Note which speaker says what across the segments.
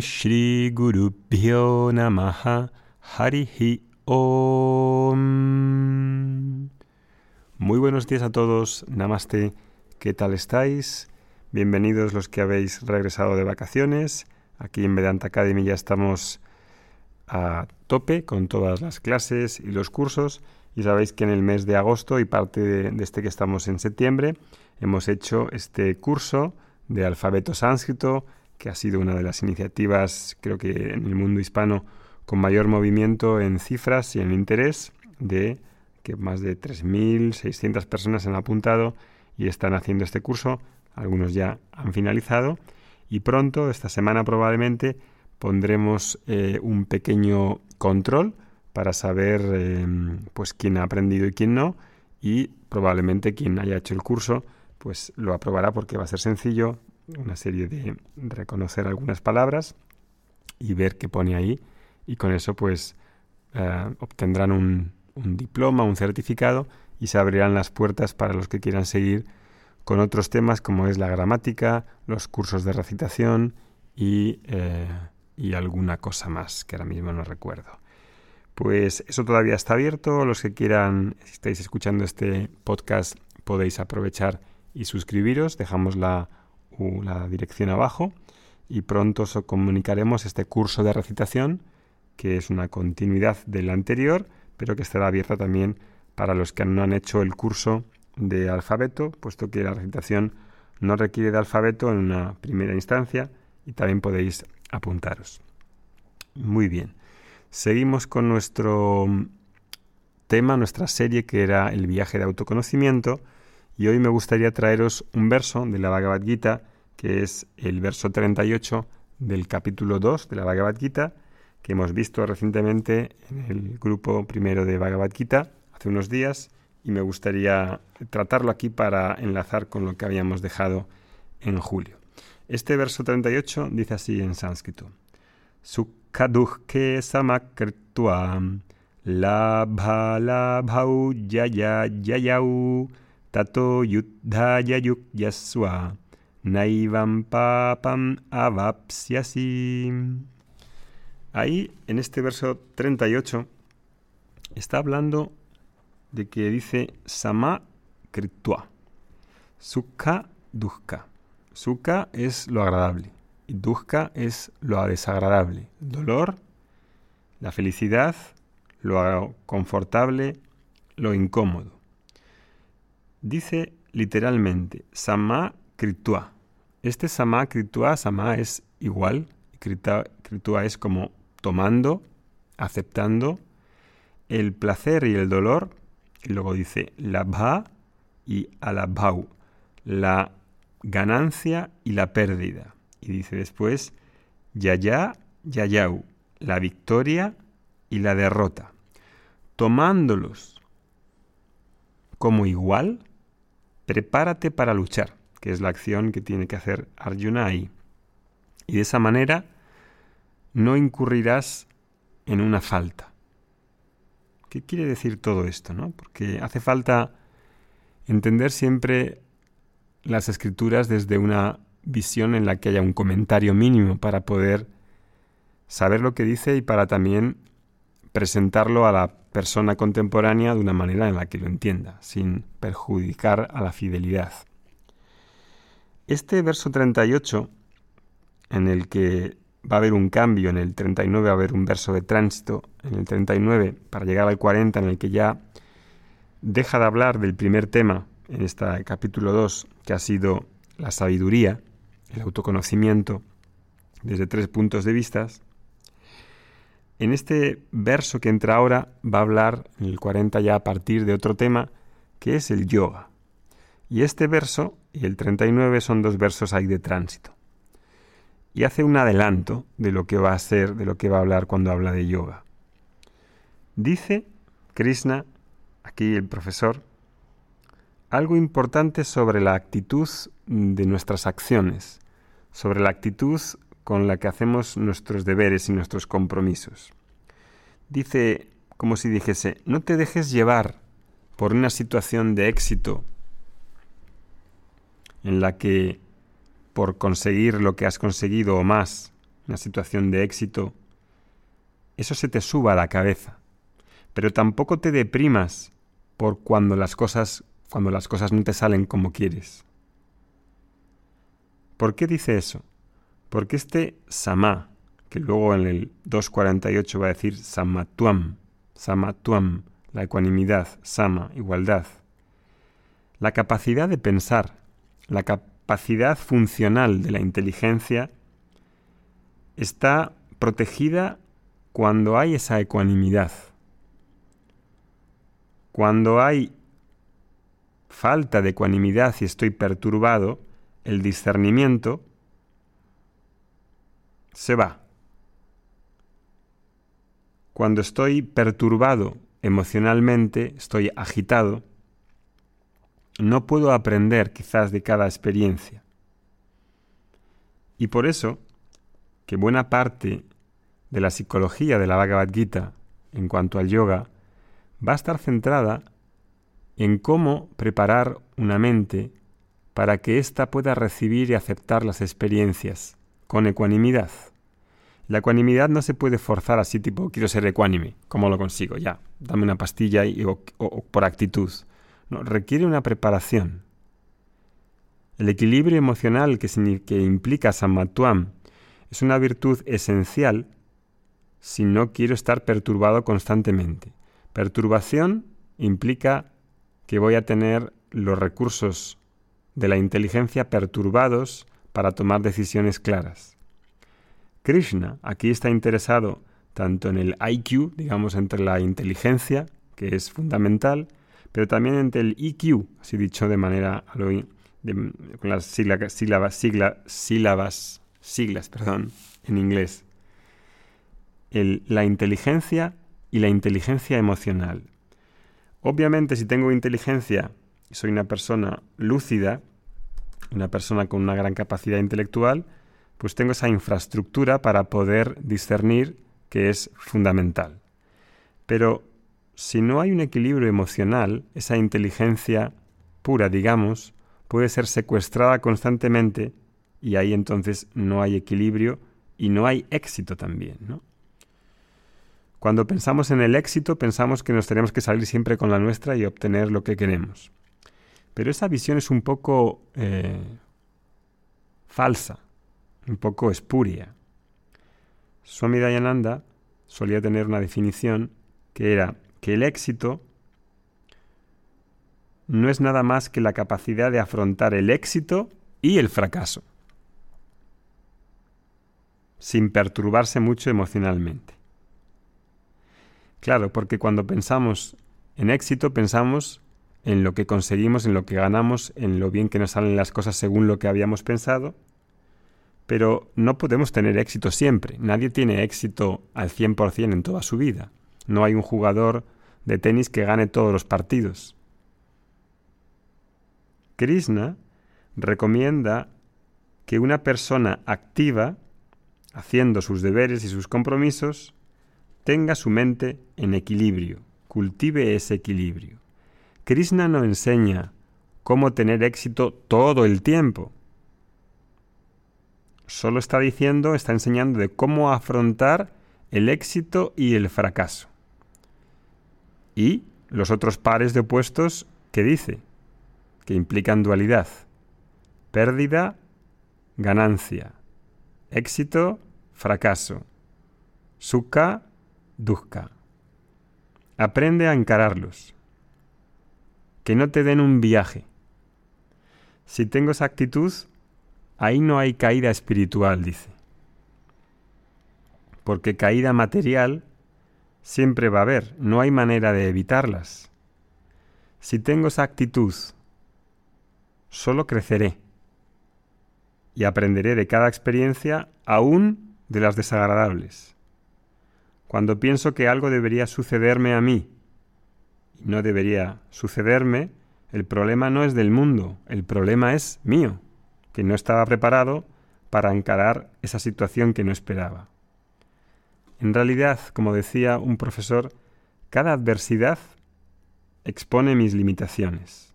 Speaker 1: Shri Guru Namaha Harihi Om. Muy buenos días a todos, Namaste. ¿Qué tal estáis? Bienvenidos los que habéis regresado de vacaciones. Aquí en Vedanta Academy ya estamos a tope con todas las clases y los cursos. Y sabéis que en el mes de agosto y parte de, este que estamos en septiembre hemos hecho este curso de alfabeto sánscrito, que ha sido una de las iniciativas, creo que en el mundo hispano, con mayor movimiento en cifras y en interés, de que más de 3.600 personas han apuntado y están haciendo este curso. Algunos ya han finalizado. Y pronto, esta semana probablemente, pondremos eh, un pequeño control para saber em, pues quién ha aprendido y quién no y probablemente quien haya hecho el curso pues lo aprobará porque va a ser sencillo una serie de reconocer algunas palabras y ver qué pone ahí y con eso pues eh, obtendrán un, diploma, un certificado y se abrirán las puertas para los que quieran seguir con otros temas como es la gramática, los cursos de recitación y, eh, y alguna cosa más que ahora mismo no recuerdo. Pues eso todavía está abierto. Los que quieran, si estáis escuchando este podcast, podéis aprovechar y suscribiros. Dejamos la, la dirección abajo y pronto os comunicaremos este curso de recitación, que es una continuidad del anterior, pero que estará abierta también para los que no han hecho el curso de alfabeto, puesto que la recitación no requiere de alfabeto en una primera instancia y también podéis apuntaros. Muy bien. Seguimos con nuestro tema, nuestra serie que era el viaje de autoconocimiento y hoy me gustaría traeros un verso de la Bhagavad Gita que es el verso 38 del capítulo 2 de la Bhagavad Gita que hemos visto recientemente en el grupo primero de Bhagavad Gita hace unos días y me gustaría tratarlo aquí para enlazar con lo que habíamos dejado en julio. Este verso 38 dice así en sánscrito. Sukhaduhke samakritva labha labhau yaya yayau tato yuk yaswa naivam papam. Ahí, en este verso 38, está hablando de que dice sama kritva, sukha duhka. Sukha es lo agradable y dukkha es lo desagradable. dolor, la felicidad, lo confortable, lo incómodo. Dice literalmente, sama Este sama kritua, sama es igual, kritua es como tomando, aceptando el placer y el dolor. Y luego dice labha y alabhau, la ganancia y la pérdida. Y dice después, Yaya, Yayau, la victoria y la derrota. Tomándolos como igual, prepárate para luchar, que es la acción que tiene que hacer Arjuna ahí. Y de esa manera no incurrirás en una falta. ¿Qué quiere decir todo esto? No? Porque hace falta entender siempre las escrituras desde una visión en la que haya un comentario mínimo para poder saber lo que dice y para también presentarlo a la persona contemporánea de una manera en la que lo entienda, sin perjudicar a la fidelidad. Este verso 38, en el que va a haber un cambio, en el 39 va a haber un verso de tránsito, en el 39 para llegar al 40, en el que ya deja de hablar del primer tema en este capítulo 2, que ha sido la sabiduría, el autoconocimiento desde tres puntos de vista. En este verso que entra ahora va a hablar, en el 40 ya a partir de otro tema, que es el yoga. Y este verso y el 39 son dos versos ahí de tránsito. Y hace un adelanto de lo que va a ser, de lo que va a hablar cuando habla de yoga. Dice Krishna, aquí el profesor, algo importante sobre la actitud de nuestras acciones, sobre la actitud con la que hacemos nuestros deberes y nuestros compromisos. Dice, como si dijese, no te dejes llevar por una situación de éxito en la que por conseguir lo que has conseguido o más, una situación de éxito, eso se te suba a la cabeza. Pero tampoco te deprimas por cuando las cosas, cuando las cosas no te salen como quieres. ¿Por qué dice eso? Porque este samá, que luego en el 248 va a decir samatuam, samatuam, la ecuanimidad, sama, igualdad, la capacidad de pensar, la capacidad funcional de la inteligencia está protegida cuando hay esa ecuanimidad. Cuando hay falta de ecuanimidad y estoy perturbado, el discernimiento se va. Cuando estoy perturbado emocionalmente, estoy agitado, no puedo aprender quizás de cada experiencia. Y por eso, que buena parte de la psicología de la Bhagavad Gita en cuanto al yoga va a estar centrada en cómo preparar una mente para que ésta pueda recibir y aceptar las experiencias con ecuanimidad. La ecuanimidad no se puede forzar así tipo quiero ser ecuánime, ¿cómo lo consigo? Ya, dame una pastilla y, o, por actitud. Requiere una preparación. El equilibrio emocional que, implica Sammatuam es una virtud esencial si no quiero estar perturbado constantemente. Perturbación implica que voy a tener los recursos de la inteligencia perturbados para tomar decisiones claras. Krishna aquí está interesado tanto en el IQ, digamos, entre la inteligencia, que es fundamental, pero también entre el EQ, así dicho de manera con las sílabas, sílabas, siglas, perdón, en inglés. la inteligencia y la inteligencia emocional. Obviamente, si tengo inteligencia y soy una persona lúcida, una persona con una gran capacidad intelectual, pues tengo esa infraestructura para poder discernir que es fundamental. Pero si no hay un equilibrio emocional, esa inteligencia pura, digamos, puede ser secuestrada constantemente y ahí entonces no hay equilibrio y no hay éxito también. Cuando pensamos en el éxito, pensamos que nos tenemos que salir siempre con la nuestra y obtener lo que queremos. Pero esa visión es un poco eh, falsa, un poco espuria. Swami Dayananda solía tener una definición que era que el éxito no es nada más que la capacidad de afrontar el éxito y el fracaso, sin perturbarse mucho emocionalmente. Claro, porque cuando pensamos en éxito pensamos en lo que conseguimos, en lo que ganamos, en lo bien que nos salen las cosas según lo que habíamos pensado, pero no podemos tener éxito siempre. Nadie tiene éxito al 100% en toda su vida. No hay un jugador de tenis que gane todos los partidos. Krishna recomienda que una persona activa, haciendo sus deberes y sus compromisos, tenga su mente en equilibrio, cultive ese equilibrio. Krishna no enseña cómo tener éxito todo el tiempo. Solo está diciendo, está enseñando de cómo afrontar el éxito y el fracaso. Y los otros pares de opuestos que dice, que implican dualidad. Pérdida, ganancia. Éxito, fracaso. Sukha, dukkha. Aprende a encararlos. Que no te den un viaje. Si tengo esa actitud, ahí no hay caída espiritual, dice. Porque caída material siempre va a haber, no hay manera de evitarlas. Si tengo esa actitud, solo creceré y aprenderé de cada experiencia, aún de las desagradables. Cuando pienso que algo debería sucederme a mí y no debería sucederme, el problema no es del mundo, el problema es mío, que no estaba preparado para encarar esa situación que no esperaba. En realidad, como decía un profesor, cada adversidad expone mis limitaciones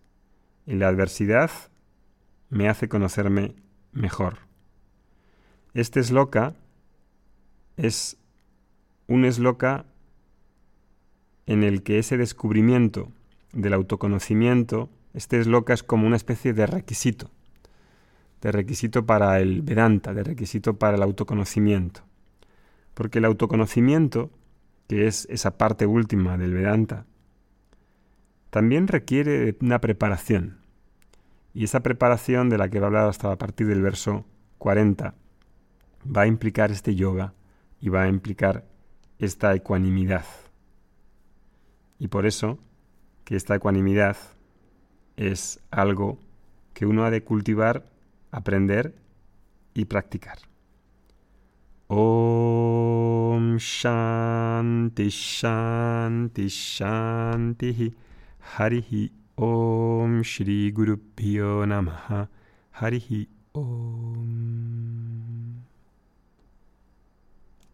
Speaker 1: y la adversidad me hace conocerme mejor. Este es loca es un esloka en el que ese descubrimiento del autoconocimiento, este esloka es como una especie de requisito, de requisito para el Vedanta, de requisito para el autoconocimiento. Porque el autoconocimiento, que es esa parte última del Vedanta, también requiere una preparación. Y esa preparación de la que va a hablar hasta a partir del verso 40 va a implicar este yoga y va a implicar esta ecuanimidad. Y por eso que esta ecuanimidad es algo que uno ha de cultivar, aprender y practicar. ॐ शान्ति शान्ति शान्तिः। हरिः ॐ श्रीगुरुभ्यो नमः। हरिः ॐ।